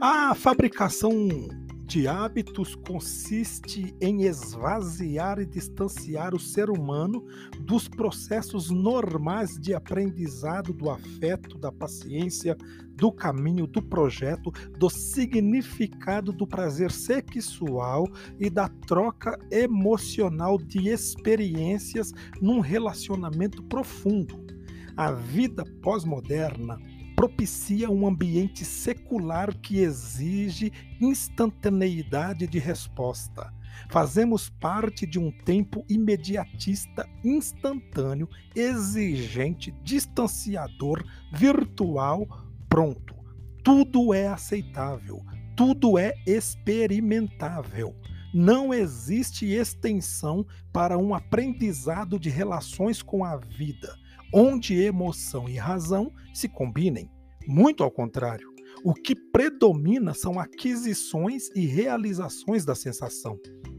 A fabricação de hábitos consiste em esvaziar e distanciar o ser humano dos processos normais de aprendizado do afeto, da paciência, do caminho, do projeto, do significado do prazer sexual e da troca emocional de experiências num relacionamento profundo. A vida pós-moderna propicia um ambiente secular que exige instantaneidade de resposta. Fazemos parte de um tempo imediatista, instantâneo, exigente, distanciador, virtual, pronto. Tudo é aceitável, tudo é experimentável. Não existe extensão para um aprendizado de relações com a vida onde emoção e razão se combinem. Muito ao contrário, o que predomina são aquisições e realizações da sensação.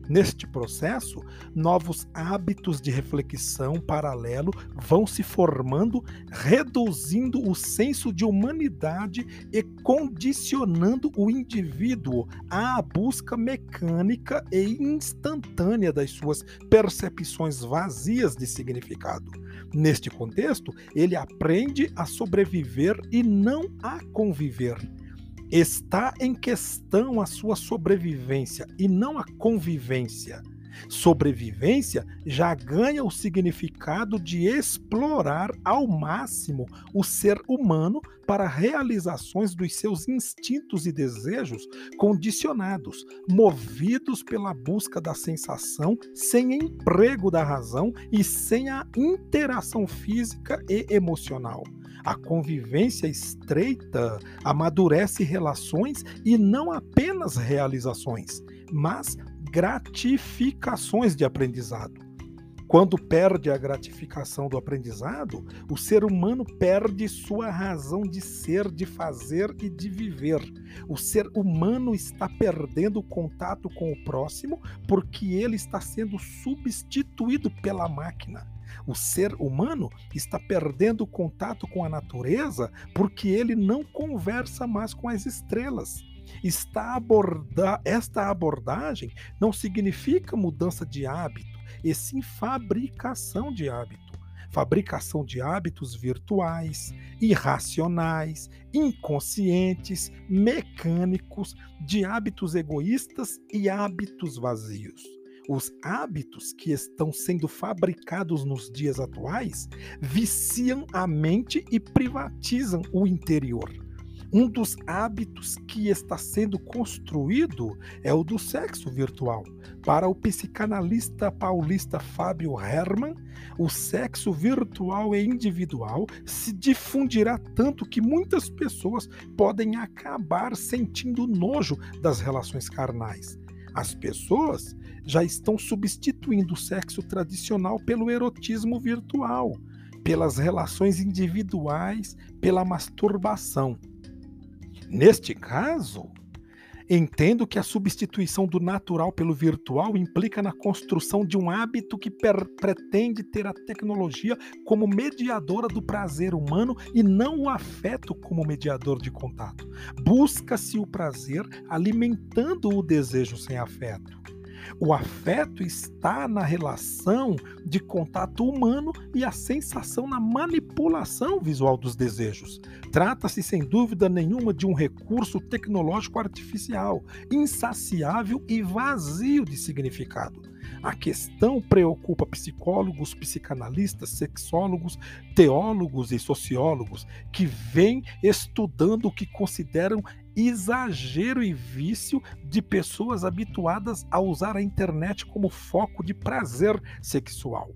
Neste processo, novos hábitos de reflexão paralelo vão se formando, reduzindo o senso de humanidade e condicionando o indivíduo à busca mecânica e instantânea das suas percepções vazias de significado. Neste contexto, ele aprende a sobreviver e não a conviver Está em questão a sua sobrevivência e não a convivência. Sobrevivência já ganha o significado de explorar ao máximo o ser humano para realizações dos seus instintos e desejos condicionados, movidos pela busca da sensação, sem emprego da razão e sem a interação física e emocional. A convivência estreita amadurece relações e não apenas realizações, mas gratificações de aprendizado. Quando perde a gratificação do aprendizado, o ser humano perde sua razão de ser, de fazer e de viver. O ser humano está perdendo o contato com o próximo porque ele está sendo substituído pela máquina. O ser humano está perdendo o contato com a natureza porque ele não conversa mais com as estrelas. Está aborda esta abordagem não significa mudança de hábito, e sim fabricação de hábito. Fabricação de hábitos virtuais, irracionais, inconscientes, mecânicos, de hábitos egoístas e hábitos vazios. Os hábitos que estão sendo fabricados nos dias atuais viciam a mente e privatizam o interior. Um dos hábitos que está sendo construído é o do sexo virtual. Para o psicanalista paulista Fábio Herman, o sexo virtual e individual se difundirá tanto que muitas pessoas podem acabar sentindo nojo das relações carnais. As pessoas já estão substituindo o sexo tradicional pelo erotismo virtual, pelas relações individuais, pela masturbação. Neste caso, entendo que a substituição do natural pelo virtual implica na construção de um hábito que pretende ter a tecnologia como mediadora do prazer humano e não o afeto como mediador de contato. Busca-se o prazer alimentando o desejo sem afeto. O afeto está na relação de contato humano e a sensação na manipulação visual dos desejos. Trata-se, sem dúvida nenhuma, de um recurso tecnológico artificial, insaciável e vazio de significado. A questão preocupa psicólogos, psicanalistas, sexólogos, teólogos e sociólogos que vêm estudando o que consideram exagero e vício de pessoas habituadas a usar a internet como foco de prazer sexual.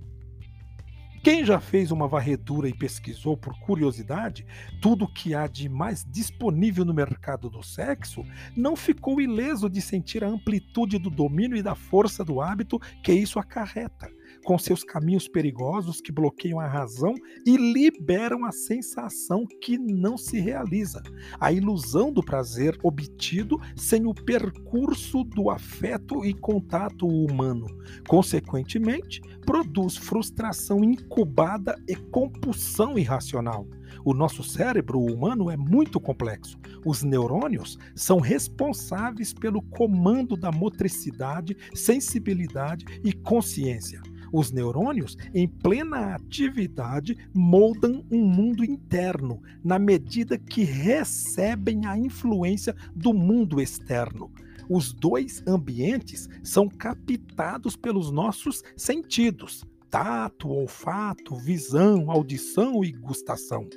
Quem já fez uma varredura e pesquisou por curiosidade tudo o que há de mais disponível no mercado do sexo, não ficou ileso de sentir a amplitude do domínio e da força do hábito que isso acarreta com seus caminhos perigosos que bloqueiam a razão e liberam a sensação que não se realiza, a ilusão do prazer obtido sem o percurso do afeto e contato humano. Consequentemente, produz frustração incubada e compulsão irracional. O nosso cérebro humano é muito complexo. Os neurônios são responsáveis pelo comando da motricidade, sensibilidade e consciência. Os neurônios, em plena atividade, moldam um mundo interno na medida que recebem a influência do mundo externo. Os dois ambientes são captados pelos nossos sentidos: tato, olfato, visão, audição e gustação.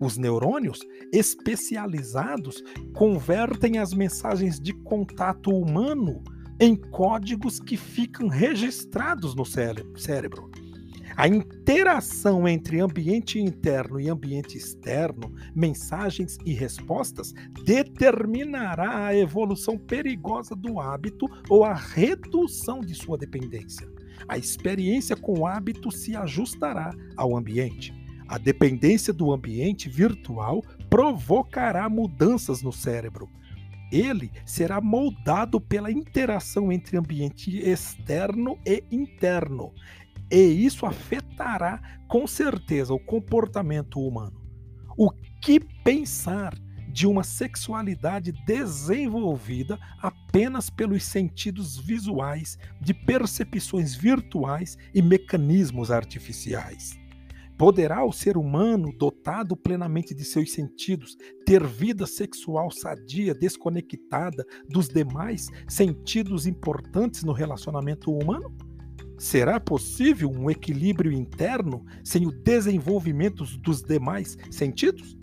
Os neurônios especializados convertem as mensagens de contato humano em códigos que ficam registrados no cérebro. A interação entre ambiente interno e ambiente externo, mensagens e respostas, determinará a evolução perigosa do hábito ou a redução de sua dependência. A experiência com o hábito se ajustará ao ambiente. A dependência do ambiente virtual provocará mudanças no cérebro. Ele será moldado pela interação entre ambiente externo e interno, e isso afetará com certeza o comportamento humano. O que pensar de uma sexualidade desenvolvida apenas pelos sentidos visuais, de percepções virtuais e mecanismos artificiais? Poderá o ser humano, dotado plenamente de seus sentidos, ter vida sexual sadia, desconectada dos demais sentidos importantes no relacionamento humano? Será possível um equilíbrio interno sem o desenvolvimento dos demais sentidos?